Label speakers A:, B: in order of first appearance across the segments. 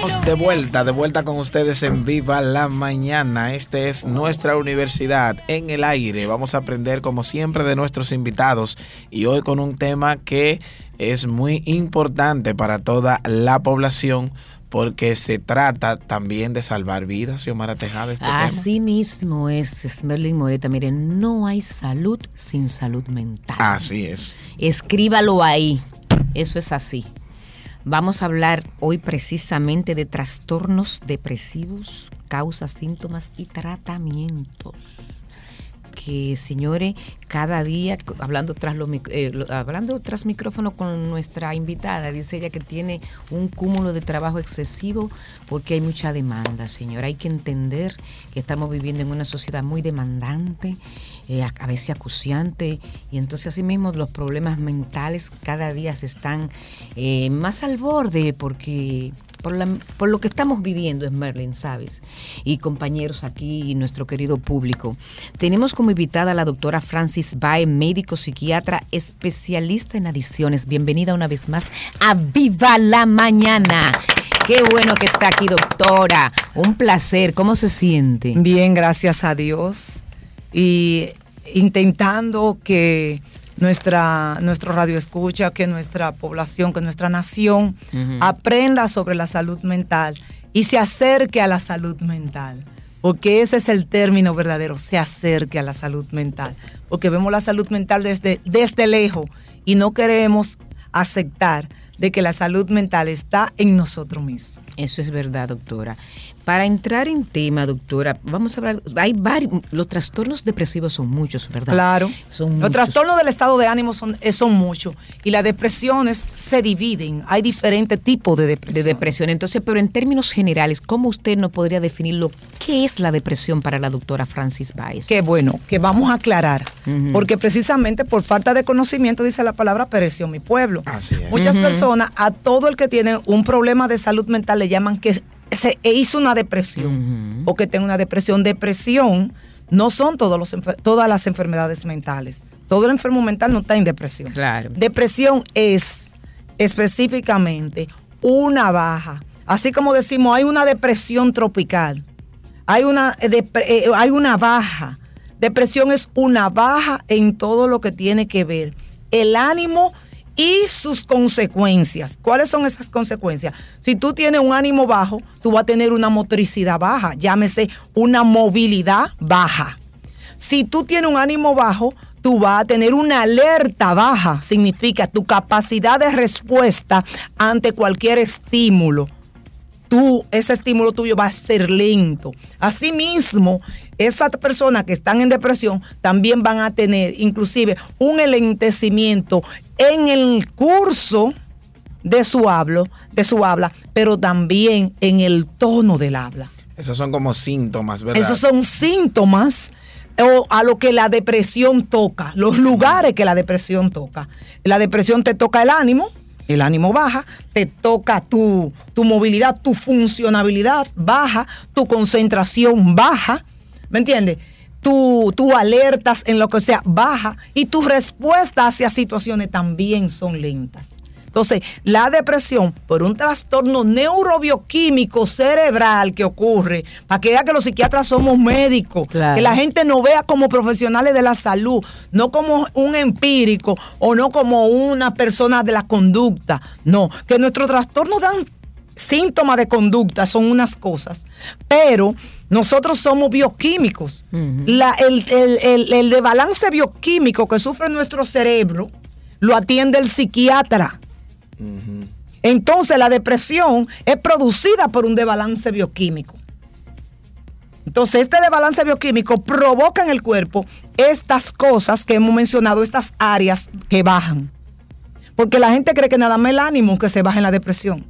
A: de vuelta, de vuelta con ustedes en Viva la Mañana. Este es nuestra universidad en el aire. Vamos a aprender como siempre de nuestros invitados y hoy con un tema que es muy importante para toda la población porque se trata también de salvar vidas, Xiomara Tejada. Este
B: Así mismo es, Smerlin Moreta. Miren, no hay salud sin salud mental.
A: Así es.
B: Escríbalo ahí. Eso es así. Vamos a hablar hoy precisamente de trastornos depresivos, causas, síntomas y tratamientos que, señores, cada día, hablando tras, los, eh, hablando tras micrófono con nuestra invitada, dice ella que tiene un cúmulo de trabajo excesivo porque hay mucha demanda, señora. Hay que entender que estamos viviendo en una sociedad muy demandante, eh, a veces acuciante, y entonces asimismo los problemas mentales cada día se están eh, más al borde porque por, lo que estamos viviendo en Merlin, ¿sabes? Y compañeros aquí y nuestro querido público. Tenemos como invitada a la doctora Francis Bae, médico psiquiatra, especialista en adicciones. Bienvenida una vez más a Viva la Mañana. Qué bueno que está aquí, doctora. Un placer. ¿Cómo se siente?
C: Bien, gracias a Dios. Y intentando que nuestra, nuestro radio escucha, que nuestra población, que nuestra nación aprenda sobre la salud mental y se acerque a la salud mental. Porque ese es el término verdadero, se acerque a la salud mental. Porque vemos la salud mental desde, desde lejos y no queremos aceptar de que la salud mental está en nosotros mismos.
B: Eso es verdad, doctora. Para entrar en tema, doctora, vamos a hablar, hay varios, los trastornos depresivos son muchos, ¿verdad?
C: Claro. Son los trastornos del estado de ánimo son, eh, son muchos y las depresiones se dividen, hay diferentes tipos de depresión.
B: De depresión, entonces, pero en términos generales, ¿cómo usted no podría definirlo? ¿Qué es la depresión para la doctora Francis Baez?
C: Qué bueno, que vamos a aclarar, porque precisamente por falta de conocimiento, dice la palabra, pereció mi pueblo.
A: Así es.
C: Muchas personas, a todo el que tiene un problema de salud mental le llaman que se hizo una depresión o que tenga una depresión. Depresión no son todos los, todas las enfermedades mentales. Todo el enfermo mental no está en depresión.
B: Claro.
C: Depresión es específicamente una baja. Así como decimos, hay una depresión tropical, hay una, eh, eh, hay una baja. Depresión es una baja en todo lo que tiene que ver el ánimo y sus consecuencias. ¿Cuáles son esas consecuencias? Si tú tienes un ánimo bajo, tú vas a tener una motricidad baja, llámese una movilidad baja. Si tú tienes un ánimo bajo, tú vas a tener una alerta baja, significa tu capacidad de respuesta ante cualquier estímulo. Tú, ese estímulo tuyo va a ser lento. Asimismo, esas personas que están en depresión también van a tener inclusive un elentecimiento en el curso de su hablo, de su habla, pero también en el tono del habla.
A: Esos son como síntomas, ¿verdad?
C: Esos son síntomas o a lo que la depresión toca, los lugares que la depresión toca. La depresión te toca el ánimo, el ánimo baja, te toca tu, tu movilidad, tu funcionabilidad baja, tu concentración baja, ¿me entiendes? Tú, tú alertas en lo que sea baja y tus respuestas hacia situaciones también son lentas. Entonces, la depresión por un trastorno neurobioquímico cerebral que ocurre, para que vea que los psiquiatras somos médicos, que la gente no vea como profesionales de la salud, no como un empírico o no como una persona de la conducta, no, que nuestros trastornos dan síntomas de conducta, son unas cosas, pero nosotros somos bioquímicos. el, de balance bioquímico que sufre nuestro cerebro lo atiende el psiquiatra. Entonces la depresión es producida por un desbalance bioquímico. Entonces este desbalance bioquímico provoca en el cuerpo estas cosas que hemos mencionado, estas áreas que bajan. Porque la gente cree que nada más el ánimo que se baja en la depresión.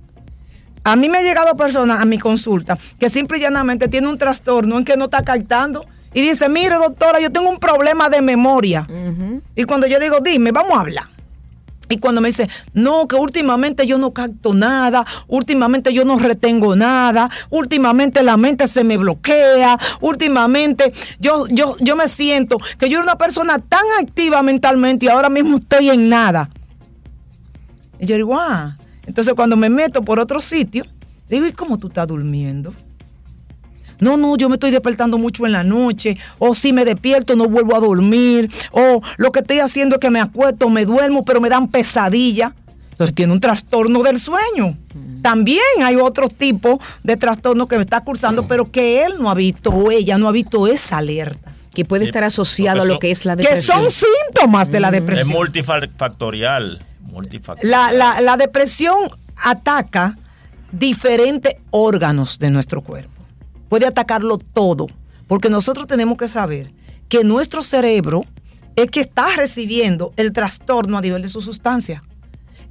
C: A mí me ha llegado personas a mi consulta que simple y llanamente tiene un trastorno en que no está captando. Y dice, mire doctora, yo tengo un problema de memoria. Y cuando yo digo, dime, vamos a hablar. Y cuando me dice, no, que últimamente yo no capto nada, últimamente yo no retengo nada, últimamente la mente se me bloquea, últimamente yo, yo, yo me siento que yo era una persona tan activa mentalmente y ahora mismo estoy en nada. Y yo digo, ah, entonces cuando me meto por otro sitio, Digo, ¿y cómo tú estás durmiendo? No, no, yo me estoy despertando mucho en la noche, o si me despierto no vuelvo a dormir, o lo que estoy haciendo es que me acuesto, me duermo, pero me dan pesadilla. Entonces tiene un trastorno del sueño. También hay otro tipo de trastorno que me está cursando, pero que él no ha visto, o ella no ha visto esa alerta.
B: Que puede estar asociado a lo que es la
C: Que
B: depresión.
C: son síntomas de la
D: Es
C: depresión.
D: multifactorial. multifactorial.
C: La, la- la depresión ataca diferentes órganos de nuestro cuerpo. Puede atacarlo todo, porque nosotros tenemos que saber que nuestro cerebro es que está recibiendo el trastorno a nivel de su sustancia.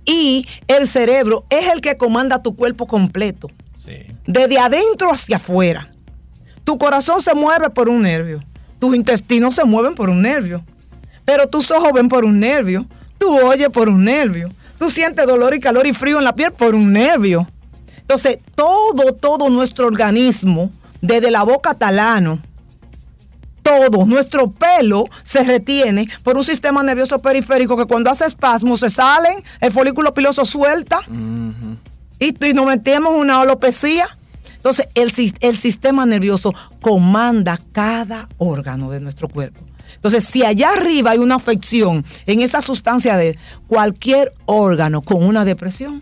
C: Y el cerebro es el que comanda tu cuerpo completo,
D: Sí.
C: desde adentro hacia afuera. Tu corazón se mueve por un nervio, tus intestinos se mueven por un nervio, pero tus ojos ven por un nervio, tú oyes por un nervio, tú sientes dolor y calor y frío en la piel por un nervio. Entonces, todo, todo nuestro organismo, desde la boca hasta el ano, todo nuestro pelo se retiene por un sistema nervioso periférico que cuando hace espasmos se salen, el folículo piloso suelta y, y nos metemos en una alopecia. Entonces, el, el sistema nervioso comanda cada órgano de nuestro cuerpo. Entonces, si allá arriba hay una afección en esa sustancia de cualquier órgano con una depresión,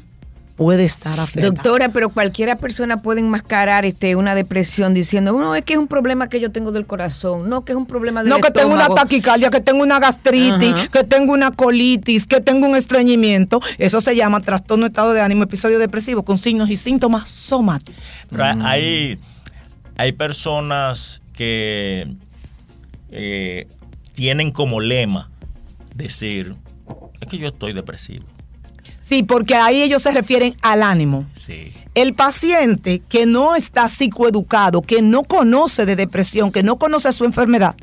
C: puede estar afectado.
B: Doctora, pero cualquiera persona puede enmascarar este, una depresión diciendo, no, es que es un problema que yo tengo del corazón, no, que es un problema del
C: No, que tengo una
B: estómago".
C: taquicardia, que tengo una gastritis,
B: Ajá.
C: que tengo una colitis, que tengo un estreñimiento. Eso se llama trastorno de estado de ánimo, episodio depresivo con signos y síntomas somáticos.
D: Pero hay, hay personas que eh, tienen como lema decir, es que yo estoy depresivo.
C: Sí, porque ahí ellos se refieren al ánimo.
D: Sí.
C: El paciente que no está psicoeducado, que no conoce de depresión, que no conoce su enfermedad,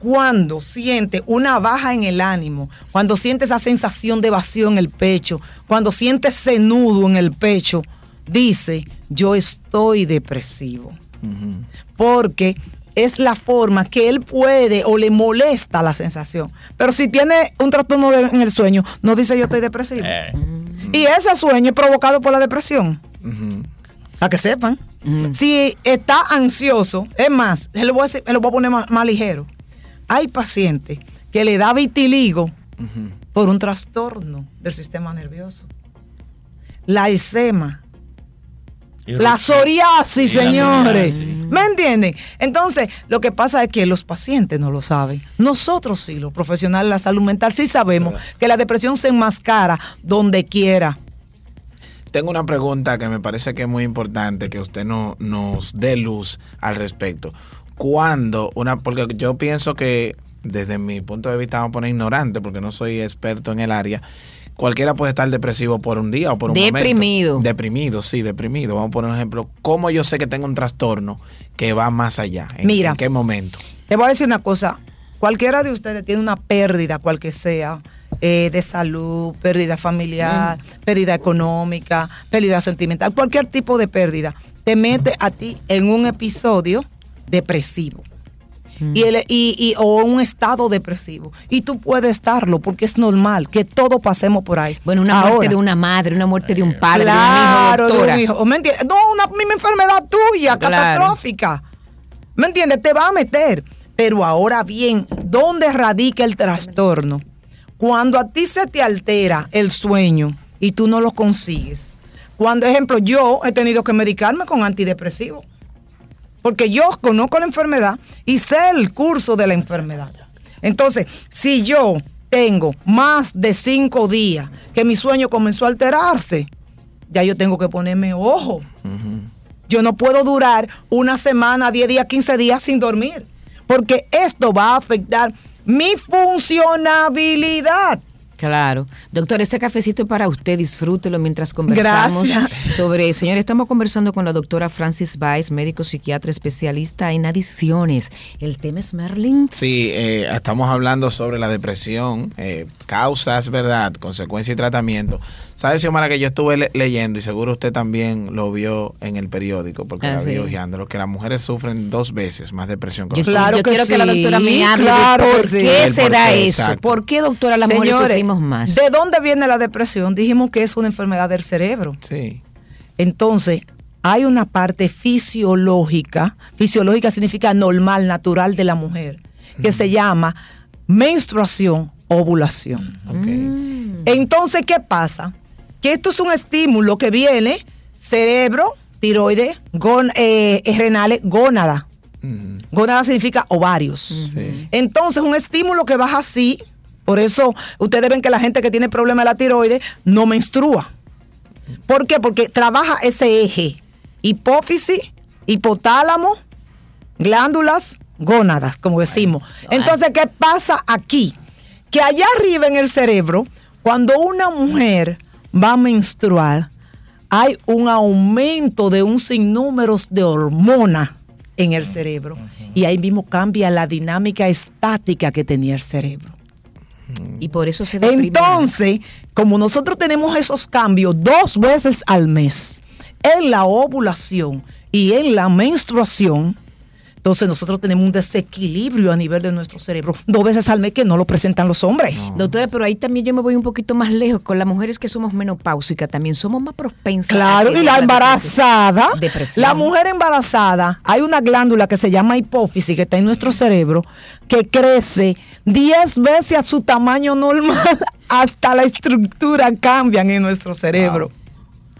C: cuando siente una baja en el ánimo, cuando siente esa sensación de vacío en el pecho, cuando siente ese nudo en el pecho, dice, yo estoy depresivo. Porque es la forma que él puede o le molesta la sensación. Pero si tiene un trastorno de- en el sueño, no dice yo estoy depresivo.
D: Eh,
C: Y ese sueño es provocado por la depresión.
A: Ujú.
C: Para que sepan. Si está ansioso, es más, se lo voy a, decir- se lo voy a poner más, más ligero. Hay pacientes que le da vitiligo por un trastorno del sistema nervioso. La eczema, la psoriasis, señores.
D: psoriasis.
C: ¿Me entienden? Entonces, lo que pasa es que los pacientes no lo saben. Nosotros sí, los profesionales de la salud mental, sí sabemos que la depresión se enmascara donde quiera.
A: Tengo una pregunta que me parece que es muy importante que usted no, nos dé luz al respecto. ¿Cuándo una, porque yo pienso que desde mi punto de vista vamos a poner ignorante porque no soy experto en el área, cualquiera puede estar depresivo por un día o por un
B: Deprimido.
A: momento. Deprimido, sí, deprimido. Vamos a poner un ejemplo. ¿Cómo yo sé que tengo un trastorno que va más allá? ¿En,
C: Mira.
A: ¿En qué momento?
C: Te voy a decir una cosa. Cualquiera de ustedes tiene una pérdida, cual que sea, eh, de salud, pérdida familiar, pérdida económica, pérdida sentimental, cualquier tipo de pérdida, te mete a ti en un episodio depresivo. Y el- y- y- o un estado depresivo. Y tú puedes estarlo porque es normal que todos pasemos por ahí.
B: Bueno, una muerte de una madre, una muerte de un padre,
C: Claro,
B: de un hijo,
C: de
B: doctora.
C: un hijo. ¿Me entiendes? No, una misma enfermedad tuya,
B: Claro.
C: catastrófica. ¿Me entiendes? Te va a meter. Pero ahora bien, ¿dónde radica el trastorno? Cuando a ti se te altera el sueño y tú no lo consigues. Cuando, ejemplo, yo he tenido que medicarme con antidepresivos. Porque yo conozco la enfermedad y sé el curso de la enfermedad. Entonces, si yo tengo más de cinco días que mi sueño comenzó a alterarse, ya yo tengo que ponerme ojo. Yo no puedo durar una semana, 10 días, 15 días sin dormir. Porque esto va a afectar mi funcionabilidad.
B: Claro. Doctor, este cafecito es para usted, disfrútelo mientras conversamos
C: Gracias.
B: sobre, señores, estamos conversando con la doctora Francis Weiss, médico psiquiatra especialista en adicciones. El tema es Merlin.
A: Sí, eh, estamos hablando sobre la depresión, eh, causas, ¿verdad? Consecuencia y tratamiento. ¿Sabes, Xiomara, que yo estuve le- leyendo y seguro usted también lo vio en el periódico porque
B: Ah,
A: la
B: sí.
A: vi que las mujeres sufren dos veces más depresión que los
C: Claro
B: yo
C: que
B: quiero que la doctora me hable
C: claro
B: de por
C: sí.
B: qué
A: El
B: se
A: por
B: da
A: qué,
B: eso.
A: exacto.
B: ¿Por qué, doctora, las mujeres
C: Señores,
B: sufrimos más?
C: ¿De dónde viene la depresión? Dijimos que es una enfermedad del cerebro.
A: Sí.
C: Entonces, hay una parte fisiológica, fisiológica significa normal, natural de la mujer, que se llama menstruación, ovulación.
A: Ok.
C: Entonces, ¿qué pasa? Que esto es un estímulo que viene cerebro, tiroides, gon- eh, eh, renales, gónada.
A: Mm,
C: Gónada significa ovarios.
A: Sí.
C: Entonces, un estímulo que baja así, por eso ustedes ven que la gente que tiene problema de la tiroides no menstrua. ¿Por qué? Porque trabaja ese eje. Hipófisis, hipotálamo, glándulas, gónadas, como decimos. Entonces, ¿qué pasa aquí? Que allá arriba en el cerebro, cuando una mujer va a menstruar, hay un aumento de un sinnúmero de hormonas en el cerebro. Y ahí mismo cambia la dinámica estática que tenía el cerebro.
B: Y por eso se deprime.
C: Entonces, como nosotros tenemos esos cambios dos veces al mes, en la ovulación y en la menstruación, entonces nosotros tenemos un desequilibrio a nivel de nuestro cerebro dos veces al mes que no lo presentan los hombres.
B: Doctora, pero ahí también yo me voy un poquito más lejos. Con las mujeres que somos menopáusicas también somos más propensas. a
C: Claro, y la embarazada,
B: Depresión.
C: la mujer embarazada, hay una glándula que se llama hipófisis que está en nuestro cerebro que crece 10 veces a su tamaño normal, hasta la estructura cambian en nuestro cerebro.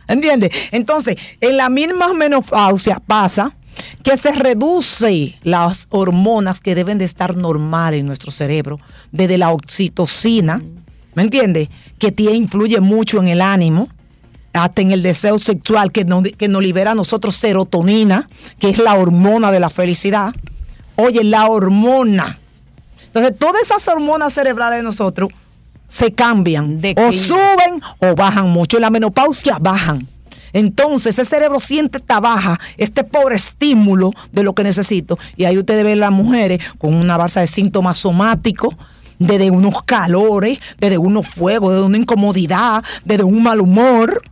C: ¿Entiendes? Entonces, en la misma menopausia pasa que se reduce las hormonas que deben de estar normal en nuestro cerebro, desde la oxitocina, ¿me entiendes? Que tiene, influye mucho en el ánimo, hasta en el deseo sexual, que nos, que nos libera a nosotros serotonina, que es la hormona de la felicidad. Oye, la hormona. Entonces, todas esas hormonas cerebrales de nosotros se cambian.
B: De
C: o suben o bajan mucho. En la menopausia bajan. Entonces, ese cerebro siente esta baja, este pobre estímulo de lo que necesito. Y ahí ustedes ven las mujeres con una base de síntomas somáticos, desde unos calores, desde unos fuegos, desde una incomodidad, desde un mal humor,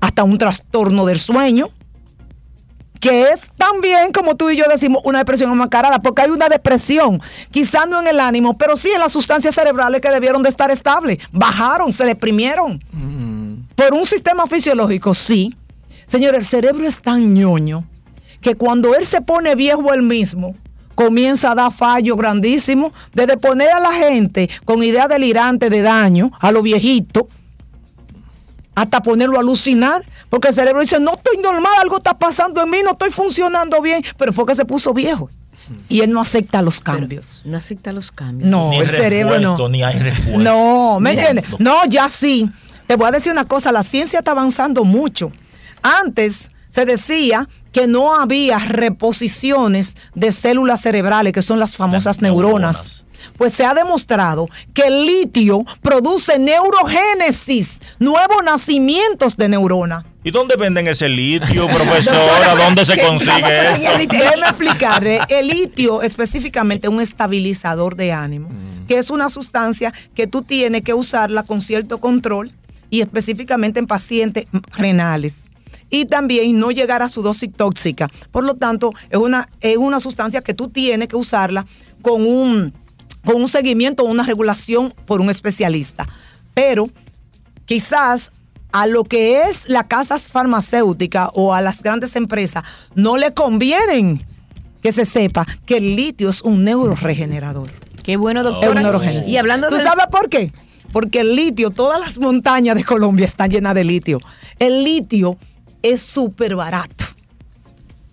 C: hasta un trastorno del sueño que es también, como tú y yo decimos, una depresión enmascarada, porque hay una depresión, quizás no en el ánimo, pero sí en las sustancias cerebrales que debieron de estar estables. Bajaron, se deprimieron. Por un sistema fisiológico, sí. Señor, el cerebro es tan ñoño que cuando él se pone viejo él mismo, comienza a dar fallos grandísimos, desde poner a la gente con ideas delirantes de daño, a los viejitos, hasta ponerlo a alucinar, porque el cerebro dice, no estoy normal, algo está pasando en mí, no estoy funcionando bien, pero fue que se puso viejo. Y él no acepta los
B: Pero
C: cambios.
B: No acepta los cambios.
C: No,
D: Ni
C: el cerebro no.
D: repuesto, Ni hay respuesta.
C: No, ¿me entiendes? No, ya sí. Te voy a decir una cosa, la ciencia está avanzando mucho. Antes se decía que no había reposiciones de células cerebrales, que son las famosas
D: Las
C: neuronas.
D: neuronas.
C: Pues se ha demostrado que el litio produce neurogénesis, nuevos nacimientos de neuronas.
D: ¿Y dónde venden ese litio, profesora? ¿Dónde se consigue eso?
C: Déjeme explicarle. El litio específicamente es un estabilizador de ánimo, que es una sustancia que tú tienes que usarla con cierto control y específicamente en pacientes renales. Y también no llegar a su dosis tóxica. Por lo tanto, es una, es una sustancia que tú tienes que usarla con un, con un seguimiento o una regulación por un especialista. Pero quizás a lo que es las casas farmacéuticas o a las grandes empresas no le convienen que se sepa que el litio es un neuroregenerador.
B: Qué bueno,
C: Es un
B: doctora. y hablando
C: ¿Tú
B: de
C: sabes por qué? Porque el litio, todas las montañas de Colombia están llenas de litio. El litio es súper barato.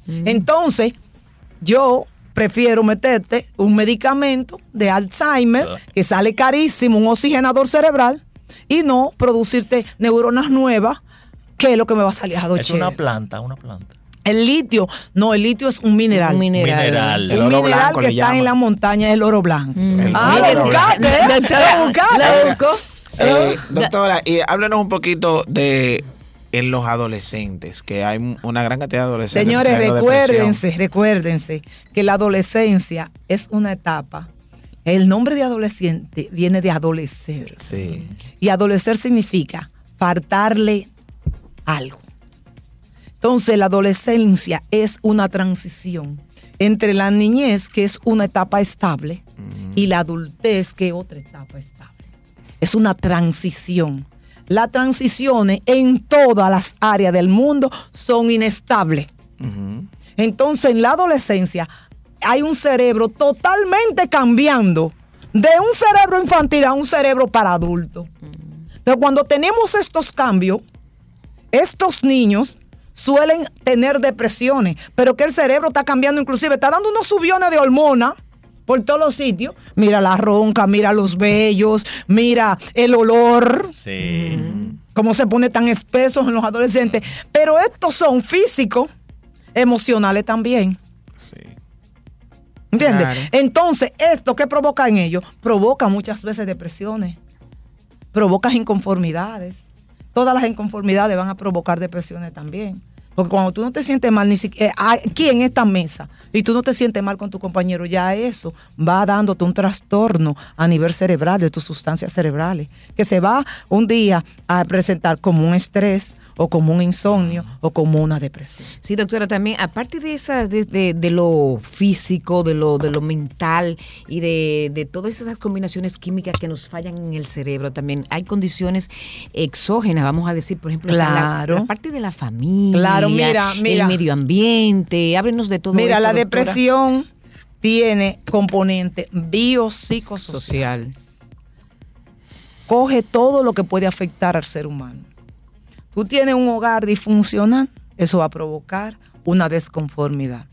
C: Entonces, yo prefiero meterte un medicamento de Alzheimer
D: Ah.
C: que sale carísimo, un oxigenador cerebral, y no producirte neuronas nuevas, que es lo que me va a salir a
D: Es
C: doche.
D: una planta, una planta.
C: El litio, no, el litio es un mineral.
B: Un mineral.
D: Mineral.
A: El
C: un
A: oro
C: mineral
A: blanco
C: que
A: le
C: está
A: llaman.
C: en la montaña es el oro blanco.
A: El
C: Ah,
A: oro.
B: Doctora,
C: Lo buscaste.
B: la buscó.
A: Eh, doctora, y háblanos un poquito de en los adolescentes, que hay una gran cantidad de adolescentes.
C: Señores,
A: depresión.
C: recuérdense, recuérdense que la adolescencia es una etapa. El nombre de adolescente viene de adolecer.
A: Sí.
C: Y adolecer significa faltarle algo. Entonces, la adolescencia es una transición entre la niñez, que es una etapa estable, y la adultez, que es otra etapa estable. Es una transición. las transiciones en todas las áreas del mundo son inestables. Entonces, en la adolescencia hay un cerebro totalmente cambiando de un cerebro infantil a un cerebro para adultos. Pero cuando tenemos estos cambios, estos niños suelen tener depresiones, pero que el cerebro está cambiando, inclusive está dando unos subiones de hormonas por todos los sitios. Mira la ronca, mira los vellos, mira el olor.
D: Sí.
C: Cómo se pone tan espesos en los adolescentes. Pero estos son físicos, emocionales también.
A: Sí.
C: ¿Entiendes?
B: Claro.
C: Entonces, esto que provoca en ellos, provoca muchas veces depresiones, provoca inconformidades. Todas las inconformidades van a provocar depresiones también. Porque cuando tú no te sientes mal, ni siquiera aquí en esta mesa, y tú no te sientes mal con tu compañero, ya eso va dándote un trastorno a nivel cerebral de tus sustancias cerebrales, que se va un día a presentar como un estrés o como un insomnio o como una depresión.
B: Sí, doctora, también, aparte de esa, de, de- de lo físico, de lo, de lo mental y de, de todas esas combinaciones químicas que nos fallan en el cerebro, también hay condiciones exógenas, vamos a decir, por ejemplo, la-
C: Claro.
B: la, parte de la familia,
C: Claro, mira, mira.
B: el medio ambiente, háblenos de todo
C: Mira,
B: esto,
C: la
B: doctora.
C: depresión tiene componente biopsicosocial.
B: social.
C: Coge todo lo que puede afectar al ser humano. Tú tienes un hogar disfuncional, eso va a provocar una desconformidad.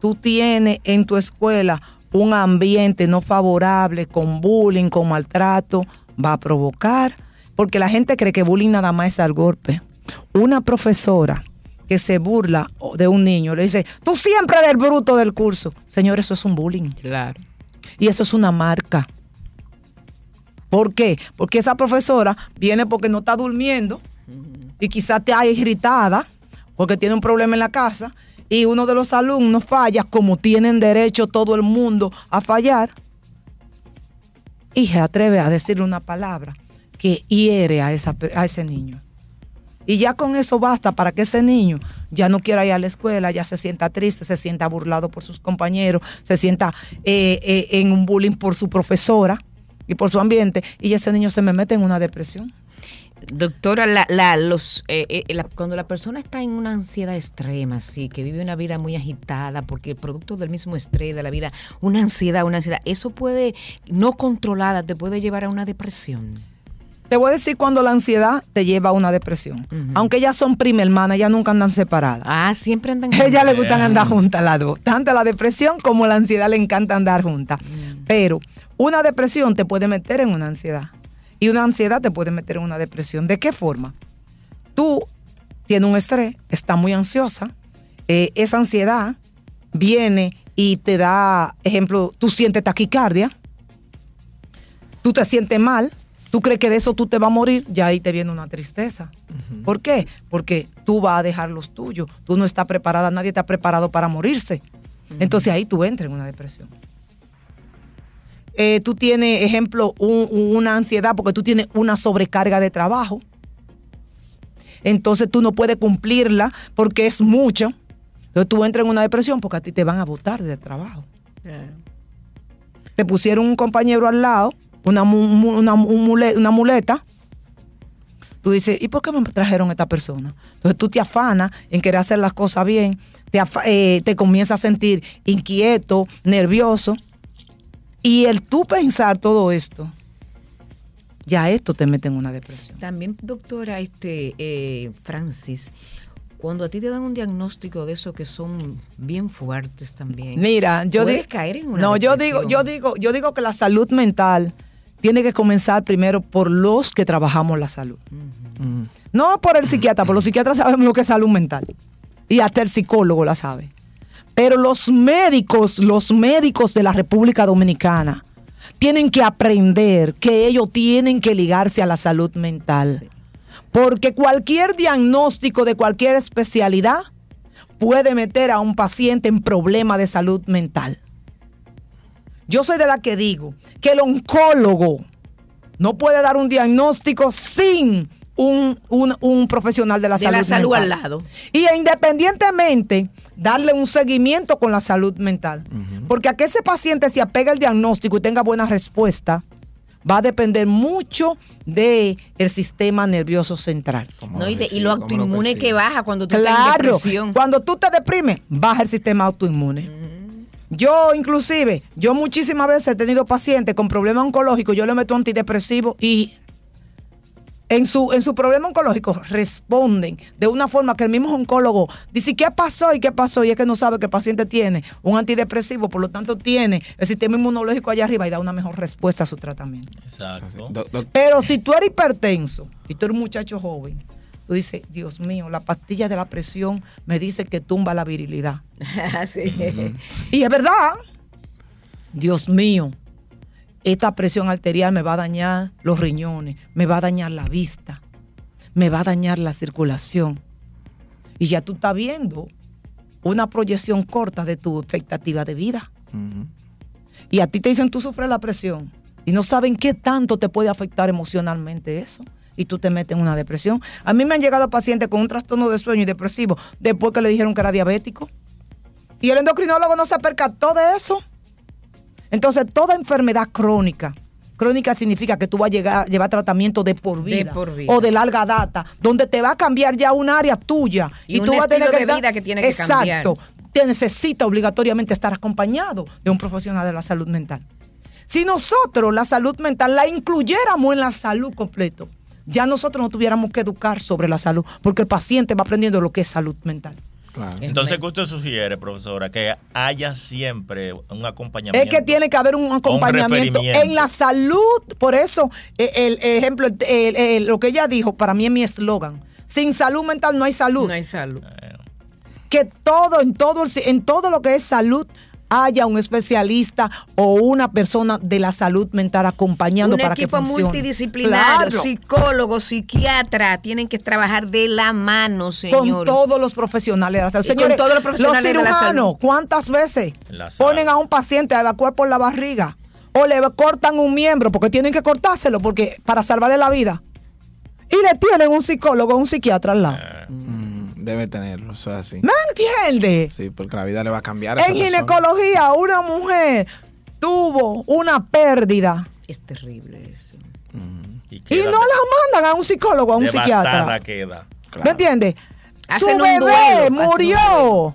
C: Tú tienes en tu escuela un ambiente no favorable, con bullying, con maltrato, va a provocar, porque la gente cree que bullying nada más es al golpe. Una profesora que se burla de un niño le dice, tú siempre eres el bruto del curso. Señor, eso es un bullying.
B: Claro.
C: Y eso es una marca. ¿Por qué? Porque esa profesora viene porque no está durmiendo y quizás te hay irritada porque tiene un problema en la casa y uno de los alumnos falla como tienen derecho todo el mundo a fallar y se atreve a decirle una palabra que hiere a, ese niño. Y ya con eso basta para que ese niño ya no quiera ir a la escuela, ya se sienta triste, se sienta burlado por sus compañeros, se sienta eh, eh, en un bullying por su profesora y por su ambiente, y ese niño se me mete en una depresión.
B: Doctora, la, la- los, eh, eh, la- cuando la persona está en una ansiedad extrema, sí, que vive una vida muy agitada, porque producto del mismo estrés de la vida, una ansiedad, una ansiedad, eso puede, no controlada, te puede llevar a una depresión.
C: Te voy a decir cuando la ansiedad te lleva a una depresión. Aunque ellas son prima hermana, ellas nunca andan separadas.
B: Ah, siempre andan.
C: A ella le
B: juntas.
C: gustan andar juntas las dos. Tanto la depresión como la ansiedad le encanta andar juntas. Pero una depresión te puede meter en una ansiedad. Y una ansiedad te puede meter en una depresión. ¿De qué forma? Tú tienes un estrés, estás muy ansiosa. eh, esa ansiedad viene y te da, ejemplo, tú sientes taquicardia. Tú te sientes mal. Tú crees que de eso tú te vas a morir, ya ahí te viene una tristeza. ¿Por qué? Porque tú vas a dejar los tuyos. Tú no estás preparada, nadie está preparado para morirse. Entonces ahí tú entras en una depresión. Eh, tú tienes, ejemplo, un- un- una ansiedad porque tú tienes una sobrecarga de trabajo. Entonces tú no puedes cumplirla porque es mucho. Entonces tú entras en una depresión porque a ti te van a botar del trabajo. Te pusieron un compañero al lado, una, una, una muleta. Tú dices, ¿y por qué me trajeron esta persona? Entonces tú te afanas en querer hacer las cosas bien, te, eh, te comienzas a sentir inquieto, nervioso. Y el tú pensar todo esto, ya esto te mete en una depresión.
B: También, doctora este, eh, Francis, cuando a ti te dan un diagnóstico de esos que son bien fuertes también.
C: Mira, yo
B: puedes
C: digo,
B: caer en una
C: no, yo digo,
B: depresión.
C: yo digo, yo digo que la salud mental tiene que comenzar primero por los que trabajamos la salud. No por el psiquiatra, porque los psiquiatras sabemos lo que es salud mental. Y hasta el psicólogo la sabe. Pero los médicos, los médicos de la República Dominicana, tienen que aprender que ellos tienen que ligarse a la salud mental.
B: Sí.
C: Porque cualquier diagnóstico de cualquier especialidad puede meter a un paciente en problema de salud mental. Yo soy de la que digo que el oncólogo no puede dar un diagnóstico sin un, un- un profesional de la
B: de
C: salud
B: la salud
C: mental.
B: al lado.
C: Y independientemente, darle un seguimiento con la salud mental. Porque a que ese paciente se apega al diagnóstico y tenga buena respuesta, va a depender mucho del el sistema nervioso central.
A: ¿Cómo
B: No, y, de- y lo
A: ¿Cómo
B: autoinmune que baja cuando tú estás en
C: Claro,
B: depresión.
C: cuando tú te deprimes, baja el sistema autoinmune. Yo inclusive, yo muchísimas veces he tenido pacientes con problemas oncológicos, yo le meto antidepresivo y en su, en su problema oncológico responden de una forma que el mismo oncólogo dice, ¿qué pasó y qué pasó? Y es que no sabe que el paciente tiene un antidepresivo, por lo tanto tiene el sistema inmunológico allá arriba y da una mejor respuesta a su tratamiento.
D: Exacto.
C: Pero si tú eres hipertenso y tú eres un muchacho joven, tú dices, Dios mío, la pastilla de la presión me dice que tumba la virilidad.
B: Sí.
C: Y es verdad. Dios mío, esta presión arterial me va a dañar los riñones, me va a dañar la vista, me va a dañar la circulación. Y ya tú estás viendo una proyección corta de tu expectativa de vida. Y a ti te dicen tú sufres la presión y no saben qué tanto te puede afectar emocionalmente eso. Y tú te metes en una depresión. A mí me han llegado pacientes con un trastorno de sueño y depresivo después que le dijeron que era diabético. Y el endocrinólogo no se percató de eso. Entonces, toda enfermedad crónica, crónica significa que tú vas a llegar, llevar tratamiento de por
B: De
C: vida,
B: por vida.
C: o de larga data, donde te va a cambiar ya un área tuya.
B: Y un
C: tú vas a tener que
B: de vida que tiene que cambiar.
C: Exacto. Te necesita obligatoriamente estar acompañado de un profesional de la salud mental. Si nosotros la salud mental la incluyéramos en la salud completo, ya nosotros no tuviéramos que educar sobre la salud, porque el paciente va aprendiendo lo que es salud mental.
A: Claro.
D: Entonces, ¿qué usted sugiere, profesora? Que haya siempre un acompañamiento.
C: Es que tiene que haber un acompañamiento en la salud. Por eso, eh, el, ejemplo, el- el- el- lo que ella dijo, para mí es mi eslogan. Sin salud mental no hay salud.
B: No hay salud.
C: que todo, en todo, el- en todo lo que es salud, haya un especialista o una persona de la salud mental acompañando
B: Un
C: para
B: equipo
C: que funcione.
B: multidisciplinario,
C: Claro,
B: psicólogo, psiquiatra, tienen que trabajar de la mano, señor.
C: con todos los profesionales de la salud.
B: Y con
C: Señores,
B: todos los profesionales de la
C: cirujanos,
B: salud.
C: ¿cuántas veces ponen a un paciente a evacuar por la barriga? O le cortan un miembro porque tienen que cortárselo porque para salvarle la vida. Y le tienen un psicólogo o un psiquiatra al lado.
A: Mm, debe tenerlo, eso es así.
C: ¿Me entiendes?
A: Sí, porque la vida le va a cambiar. a esa
C: En
A: persona.
C: ginecología, una mujer tuvo una pérdida
B: Es terrible eso.
D: Y,
C: y no la mandan a un psicólogo, a un psiquiatra.
D: queda.
A: Claro.
C: ¿Me entiendes? Su bebé
B: duelo,
C: murió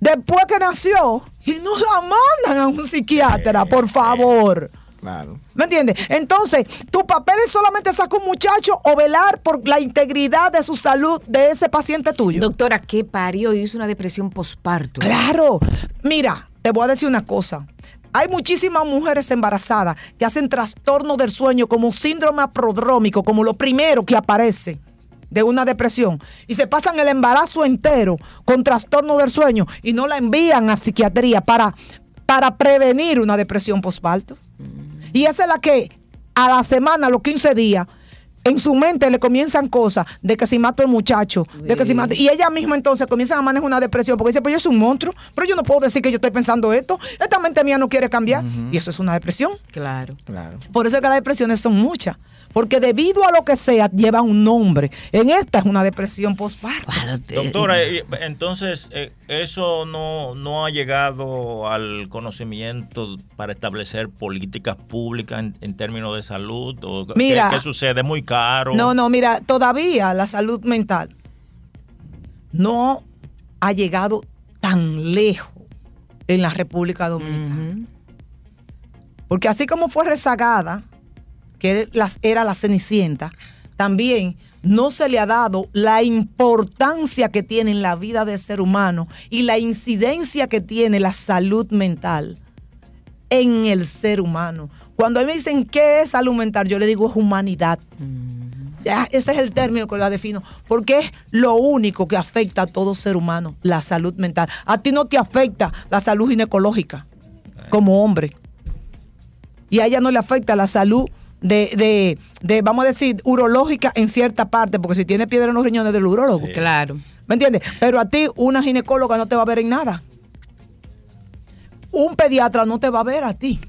C: después que nació y no la mandan a un psiquiatra,
D: Eh,
C: por favor.
A: Claro.
C: ¿Me entiendes? Entonces, tu papel es solamente sacar un muchacho o velar por la integridad de su salud de ese paciente tuyo.
B: Doctora, ¿qué parió? Y hizo una depresión posparto.
C: Claro. Mira, te voy a decir una cosa. Hay muchísimas mujeres embarazadas que hacen trastorno del sueño como síndrome prodrómico, como lo primero que aparece de una depresión. Y se pasan el embarazo entero con trastorno del sueño y no la envían a psiquiatría para, para prevenir una depresión postparto. Y esa es la que a la semana, a los 15 días, en su mente le comienzan cosas de que si mato el muchacho, de que si mato. Y ella misma entonces comienza a manejar una depresión porque dice, pues yo soy un monstruo, pero yo no puedo decir que yo estoy pensando esto. Esta mente mía no quiere cambiar. Y eso es una depresión.
B: Claro.
A: Claro.
C: Por eso es que las depresiones son muchas. Porque debido a lo que sea, lleva un nombre. En esta es una depresión postparto.
D: Doctora, y- entonces, eh, ¿eso no, no ha llegado al conocimiento para establecer políticas públicas en, en términos de salud? ¿O qué-
C: Mira.
D: ¿Qué, sucede? ¿Es muy caro?
C: No, no, mira, todavía la salud mental no ha llegado tan lejos en la República Dominicana. Porque así como fue rezagada, que era la cenicienta, también no se le ha dado la importancia que tiene en la vida del ser humano y la incidencia que tiene la salud mental en el ser humano. Cuando a mí me dicen qué es salud mental, yo le digo es humanidad. Ya, ese es el término que la defino, porque es lo único que afecta a todo ser humano, la salud mental. A ti no te afecta la salud ginecológica como hombre. Y a ella no le afecta la salud de, de, de, vamos a decir, urológica en cierta parte, porque si tiene piedra en los riñones del urólogo.
D: Sí.
B: Claro.
C: ¿Me entiendes? Pero a ti una ginecóloga no te va a ver en nada. Un pediatra no te va a ver a ti.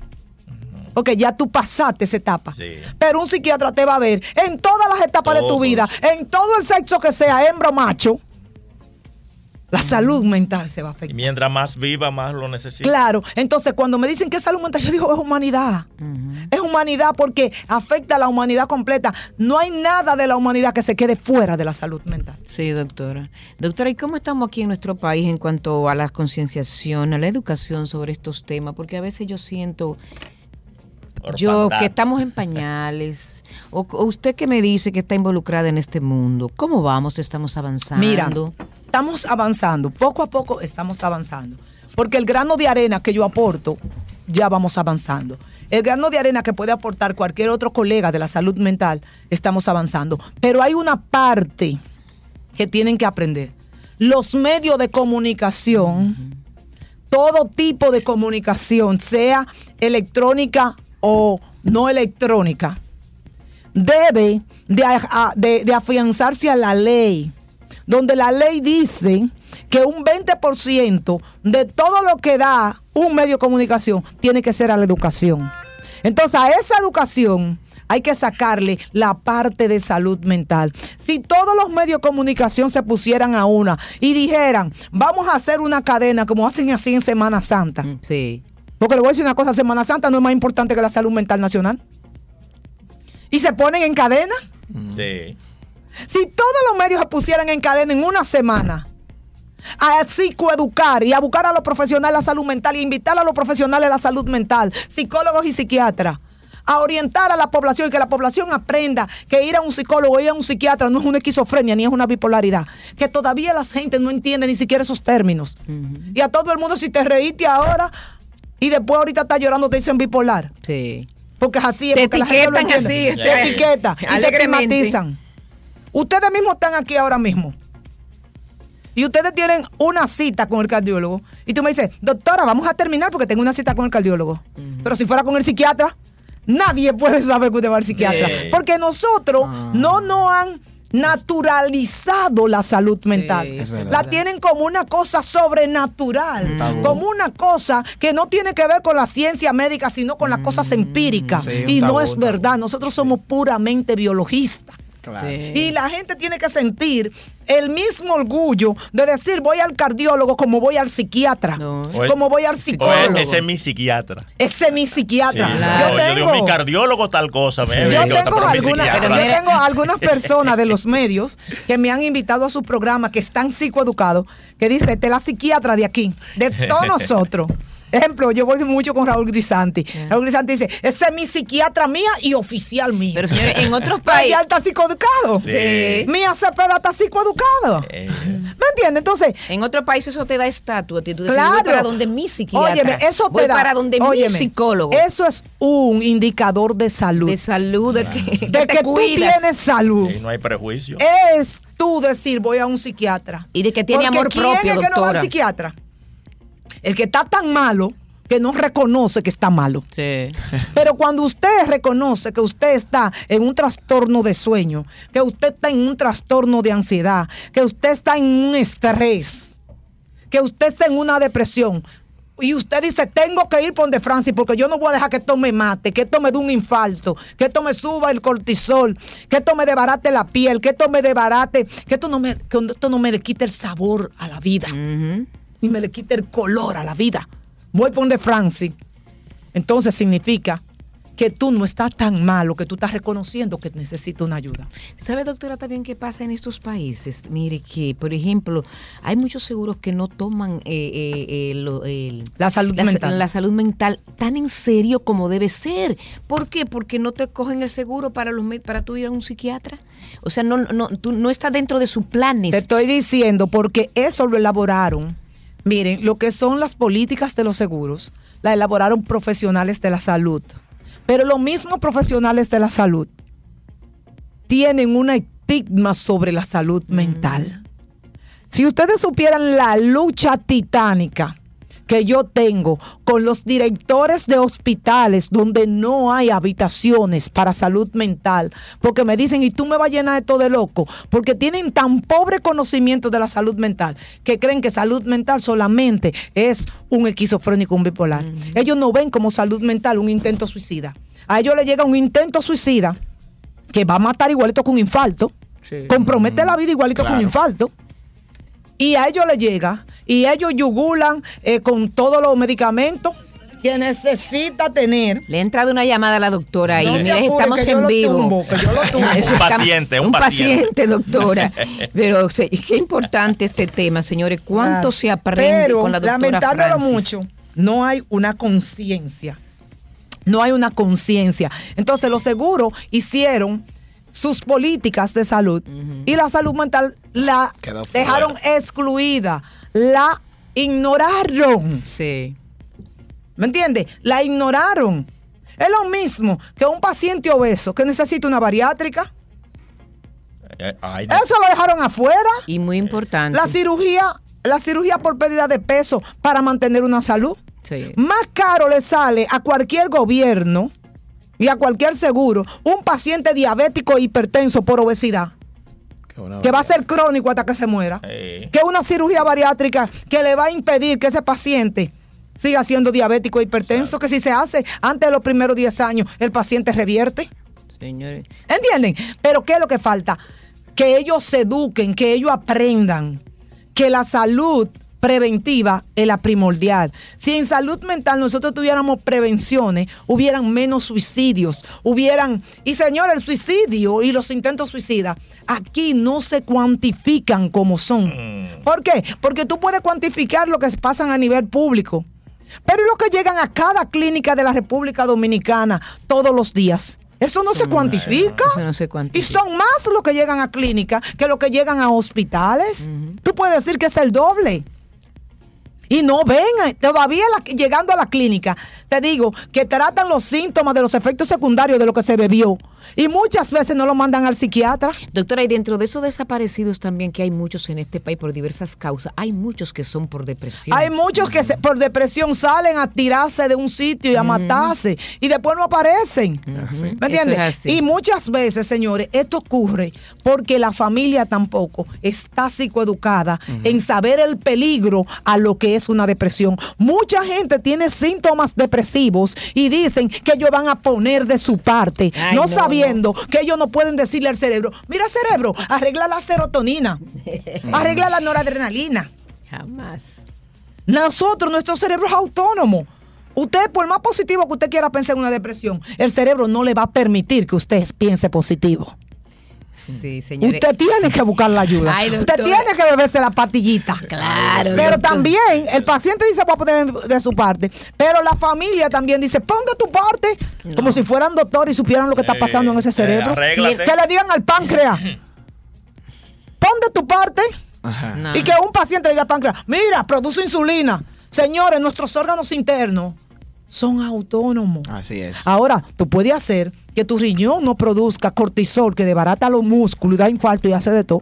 C: Porque ya tú pasaste esa etapa.
D: Sí.
C: Pero un psiquiatra te va a ver en todas las etapas de tu vida, en todo el sexo que sea, hembra o macho. La salud mental se va a
D: Y
C: afectar.
D: mientras más viva, más lo necesita.
C: Claro, entonces cuando me dicen que es salud mental, yo digo es humanidad. Es humanidad porque afecta a la humanidad completa. No hay nada de la humanidad que se quede fuera de la salud mental.
B: Sí, doctora. Doctora, ¿y cómo estamos aquí en nuestro país en cuanto a la concienciación, a la educación sobre estos temas? Porque a veces yo siento, yo que estamos en pañales, o, o usted que me dice que está involucrada en este mundo, ¿cómo vamos? ¿Estamos avanzando?
C: Mira, estamos avanzando, poco a poco estamos avanzando. Porque el grano de arena que yo aporto, ya vamos avanzando. El grano de arena que puede aportar cualquier otro colega de la salud mental, estamos avanzando. Pero hay una parte que tienen que aprender. Los medios de comunicación, todo tipo de comunicación, sea electrónica o no electrónica, debe de, afianzarse a la ley, donde la ley dice que un 20% de todo lo que da un medio de comunicación tiene que ser a la educación. Entonces, a esa educación hay que sacarle la parte de salud mental. Si todos los medios de comunicación se pusieran a una y dijeran, vamos a hacer una cadena como hacen así en Semana Santa,
B: Mm, Sí.
C: porque le voy a decir una cosa, Semana Santa no es más importante que la salud mental nacional. Y se ponen en cadena.
D: Sí.
C: Si todos los medios se pusieran en cadena en una semana a psicoeducar y a buscar a los profesionales de la salud mental y invitar a los profesionales de la salud mental, psicólogos y psiquiatras, a orientar a la población y que la población aprenda que ir a un psicólogo, ir a un psiquiatra no es una esquizofrenia ni es una bipolaridad, que todavía la gente no entiende ni siquiera esos términos. Y a todo el mundo si te reíste ahora y después ahorita estás llorando te dicen bipolar.
B: Sí.
C: Porque es así, es
B: Te
C: porque la gente lo
B: etiquetan así,
C: te
B: este,
C: etiquetan y te estigmatizan. Ustedes mismos están aquí ahora mismo. Y ustedes tienen una cita con el cardiólogo. Y tú me dices, doctora, vamos a terminar porque tengo una cita con el cardiólogo. Pero si fuera con el psiquiatra, nadie puede saber que usted va al psiquiatra.
D: Sí.
C: Porque nosotros
B: Ah.
C: no nos han naturalizado la salud mental. la tienen como una cosa sobrenatural,
A: Tabú.
C: como una cosa que no tiene que ver con la ciencia médica, sino con las cosas empíricas.
A: sí, un
C: y no es
A: tabú.
C: verdad, nosotros somos puramente biologistas.
A: Claro.
B: Sí.
C: Y la gente tiene que sentir el mismo orgullo de decir voy al cardiólogo como voy al psiquiatra,
B: No.
D: O el-
C: como voy al psicólogo.
D: ese es mi psiquiatra.
C: Ese es mi
D: Sí,
C: psiquiatra.
B: Claro.
D: no, yo digo, mi cardiólogo tal cosa. me-
C: Yo tengo, alguna- yo tengo algunas personas de los medios que me han invitado a su programa que están psicoeducados, que dice, este es la psiquiatra de aquí, de todos nosotros. Ejemplo, yo voy mucho con Raúl Grisanti. Raúl Grisanti dice, ese es mi psiquiatra mía y oficial mía.
B: Pero señores, en otros países...
C: está psicoeducado.
D: Sí.
C: Mía Cepeda está psicoeducado.
D: Eh,
C: ¿Me entiendes? Entonces,
B: En otro país eso te da estatua. Tú dices,
C: Claro.
B: voy para donde mi psiquiatra.
C: Óyeme, eso
B: voy
C: te da.
B: para donde
C: óyeme,
B: mi psicólogo.
C: Eso es un indicador de salud.
B: de salud, de que, que
C: de
B: te
C: que tú tienes salud.
D: y no hay prejuicio.
C: Es tú decir voy a un psiquiatra.
B: Y de que tiene
C: Porque
B: amor
C: ¿quién
B: propio,
C: es que no va al
B: doctora?
C: psiquiatra? El que está tan malo que no reconoce que está malo.
B: Sí.
C: Pero cuando usted reconoce que usted está en un trastorno de sueño, que usted está en un trastorno de ansiedad, que usted está en un estrés, que usted está en una depresión, y usted dice, tengo que ir por donde Francis porque yo no voy a dejar que esto me mate, que esto me dé un infarto, que esto me suba el cortisol, que esto me debarate la piel, que esto me debarate, que esto no me, que esto no me le quite el sabor a la vida. Y me le quite el color a la vida. Voy por donde Francis. Entonces significa que tú no estás tan malo, que tú estás reconociendo que necesitas una ayuda.
B: ¿Sabe, doctora, también qué pasa en estos países? Mire que, por ejemplo, hay muchos seguros que no toman eh, eh, eh, lo-
C: La salud
B: la,
C: mental.
B: la salud mental tan en serio como debe ser. ¿Por qué? Porque no te cogen el seguro para los para tú ir a un psiquiatra. O sea, no, no, tú no está dentro de sus planes.
C: Te estoy diciendo porque eso lo elaboraron. Miren, lo que son las políticas de los seguros, la elaboraron profesionales de la salud. Pero los mismos profesionales de la salud tienen un estigma sobre la salud mental. Si ustedes supieran la lucha titánica que yo tengo con los directores de hospitales donde no hay habitaciones para salud mental, porque me dicen, y tú me vas a llenar de todo de loco, porque tienen tan pobre conocimiento de la salud mental que creen que salud mental solamente es un esquizofrénico, un bipolar. Ellos no ven como salud mental un intento suicida. A ellos les llega un intento suicida que va a matar igualito que un infarto, compromete la vida igualito que un infarto. y a ellos les llega y ellos yugulan eh, con todos los medicamentos que necesita tener.
B: Le ha entrado una llamada a la doctora
C: No
B: y
C: se
B: mire,
C: apure,
B: estamos
C: que yo
B: en
C: lo
B: vivo.
C: tumbo, que yo lo tumbo.
B: Eso
D: Un paciente, un
B: un
D: paciente.
B: paciente, doctora. Pero se- qué importante este tema, señores. ¿Cuánto
C: Claro.
B: se aprende
C: Pero,
B: con la doctora
C: lamentándolo
B: Francis?
C: mucho, no hay una conciencia. No hay una conciencia. Entonces, los seguros hicieron sus políticas de salud y la salud mental la
A: Quedó fuera.
C: dejaron excluida, la ignoraron.
B: Sí.
C: ¿Me entiendes? La ignoraron. Es lo mismo que un paciente obeso que necesita una bariátrica.
D: Eh, ay,
C: Eso lo dejaron afuera.
B: Y muy importante.
C: La cirugía, la cirugía por pérdida de peso para mantener una salud.
B: Sí.
C: Más caro le sale a cualquier gobierno y a cualquier seguro un paciente diabético e hipertenso por obesidad, que va a ser crónico hasta que se muera,
D: Eh.
C: que una cirugía bariátrica que le va a impedir que ese paciente siga siendo diabético e hipertenso, que si se hace antes de los primeros 10 años, el paciente revierte.
B: Señores.
C: ¿Entienden? Pero ¿qué es lo que falta? Que ellos se eduquen, que ellos aprendan que la salud preventiva es la primordial. Si en salud mental nosotros tuviéramos prevenciones, hubieran menos suicidios, hubieran... Y señor, el suicidio y los intentos suicidas aquí no se cuantifican como son. ¿Por qué? Porque tú puedes cuantificar lo que pasan a nivel público. Pero lo que llegan a cada clínica de la República Dominicana todos los días. Eso no se cuantifica.
B: Eso no se cuantifica.
C: Y son más los que llegan a clínica que los que llegan a hospitales. Tú puedes decir que es el doble. Y no ven, todavía llegando a la clínica, te digo que tratan los síntomas de los efectos secundarios de lo que se bebió. Y muchas veces no lo mandan al psiquiatra.
B: Doctora, y dentro de esos desaparecidos también, que hay muchos en este país por diversas causas, hay muchos que son por depresión.
C: Hay muchos que se- por depresión salen a tirarse de un sitio y a matarse y después no aparecen. ¿Me entiendes?
B: es.
C: Y muchas veces, señores, esto ocurre porque la familia tampoco está psicoeducada en saber el peligro a lo que es una depresión. Mucha gente tiene síntomas depresivos y dicen que ellos van a poner de su parte,
B: Ay,
C: no,
B: no,
C: sabiendo que ellos no pueden decirle al cerebro, mira cerebro, arregla la serotonina, arregla la noradrenalina.
B: Jamás.
C: Nosotros, nuestro cerebro es autónomo. Usted, por más positivo que usted quiera pensar en una depresión, el cerebro no le va a permitir que usted piense positivo.
B: Sí, señores.
C: Usted tiene que buscar la ayuda.
B: Ay,
C: usted tiene que beberse la pastillita.
B: Claro,
C: Pero
B: doctor.
C: también el paciente dice va a poner de su parte, pero la familia también dice pon de tu parte, como si fueran doctores y supieran lo que está
D: Eh,
C: pasando en ese
D: eh,
C: cerebro. que le digan al páncreas, pon de tu parte.
A: Ajá.
B: No.
C: Y que un paciente diga al páncreas, mira, produce insulina. Señores, nuestros órganos internos son autónomos.
A: Así es.
C: Ahora, tú puedes hacer que tu riñón no produzca cortisol que desbarata los músculos y da infarto y hace de todo,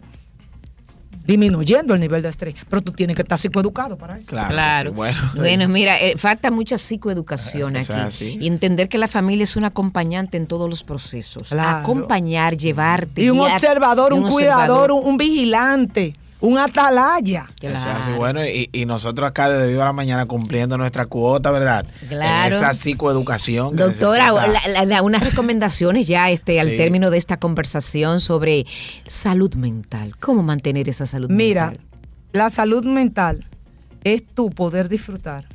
C: disminuyendo el nivel de estrés. Pero tú tienes que estar psicoeducado para eso.
A: Claro.
B: Claro.
A: sí, bueno.
B: Bueno, mira, eh, falta mucha psicoeducación aquí. Y entender que la familia es un acompañante en todos los procesos.
C: Claro.
B: Acompañar, llevarte.
C: Y un
B: guiar,
C: observador,
B: y
C: un, cuidador, un, un vigilante, un atalaya.
A: Eso es
B: Claro.
A: así. Bueno, y, y nosotros acá desde Viva la Mañana cumpliendo nuestra cuota, ¿verdad?
B: Claro.
A: En esa psicoeducación. que
B: Doctora,
A: necesita-
B: la- la- unas recomendaciones ya este, al
A: Sí.
B: término de esta conversación sobre salud mental. ¿Cómo mantener esa salud
C: Mira,
B: mental?
C: la salud mental es tu poder disfrutar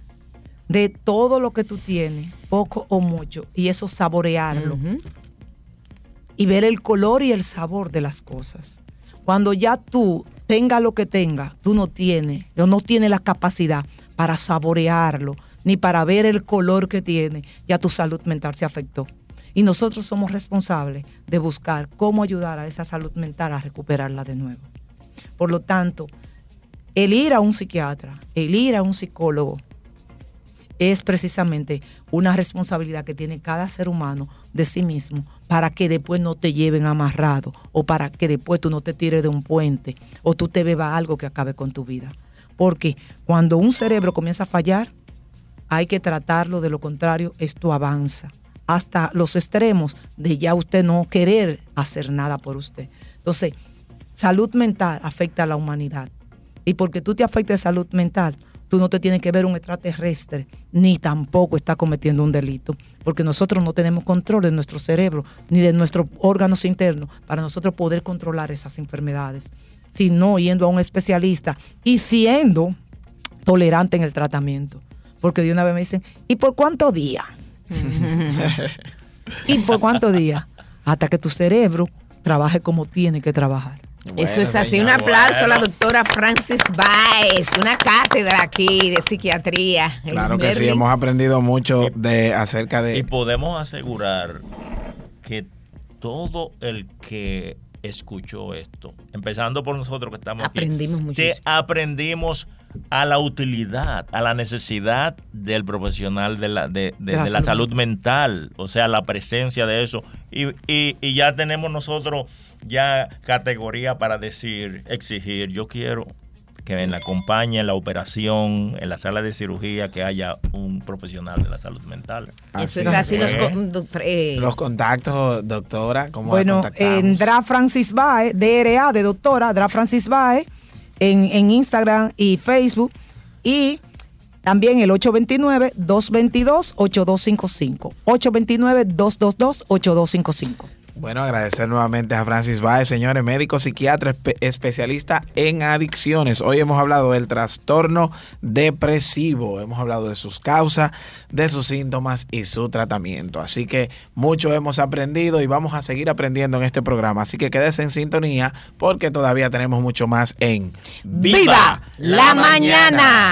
C: de todo lo que tú tienes, poco o mucho, y eso saborearlo. Y ver el color y el sabor de las cosas. Cuando ya tú tenga lo que tenga, tú no tienes o no tienes la capacidad para saborearlo ni para ver el color que tiene, ya tu salud mental se afectó. Y nosotros somos responsables de buscar cómo ayudar a esa salud mental a recuperarla de nuevo. Por lo tanto, el ir a un psiquiatra, el ir a un psicólogo, es precisamente una responsabilidad que tiene cada ser humano de sí mismo para que después no te lleven amarrado o para que después tú no te tires de un puente o tú te bebas algo que acabe con tu vida. Porque cuando un cerebro comienza a fallar, hay que tratarlo, de lo contrario, esto avanza hasta los extremos de ya usted no querer hacer nada por usted. Entonces, salud mental afecta a la humanidad. Y porque tú te afectes de salud mental, tú no te tienes que ver un extraterrestre, ni tampoco está cometiendo un delito, porque nosotros no tenemos control de nuestro cerebro, ni de nuestros órganos internos, para nosotros poder controlar esas enfermedades. sino yendo a un especialista y siendo tolerante en el tratamiento. Porque de una vez me dicen, ¿y por cuántos días? ¿Y por cuántos días? Hasta que tu cerebro trabaje como tiene que trabajar.
B: Eso es así. Un aplauso a la doctora Francis Baez, una cátedra aquí de psiquiatría.
A: Claro que sí, hemos aprendido mucho de acerca
D: Y
A: de...
D: podemos asegurar que todo el que escuchó esto, empezando por nosotros que estamos
B: Aprendimos
D: aquí,
B: muchísimo.
D: te aprendimos a la utilidad, a la necesidad del profesional de la, de, de-
C: De la
D: de la
C: salud.
D: salud mental, o sea, la presencia de eso. Y, y- y ya tenemos nosotros ya categoría para decir, exigir, yo quiero que me acompañe en la operación, en la sala de cirugía, que haya un profesional de la salud mental.
B: Eso es
A: Así
B: así. Los,
D: es.
B: con- eh,
A: Los contactos, doctora, ¿cómo
C: Bueno, en Dra Francis Bae, DRA de doctora, Dra Francis Bae, en, en Instagram y Facebook. Y también el 829-222-8255. 829-222-8255.
A: Bueno, agradecer nuevamente a Francis Baez, señores, médico psiquiatra espe- especialista en adicciones. Hoy hemos hablado del trastorno depresivo, hemos hablado de sus causas, de sus síntomas y su tratamiento. Así que mucho hemos aprendido y vamos a seguir aprendiendo en este programa. Así que quédese en sintonía porque todavía tenemos mucho más en
B: ¡Viva la mañana!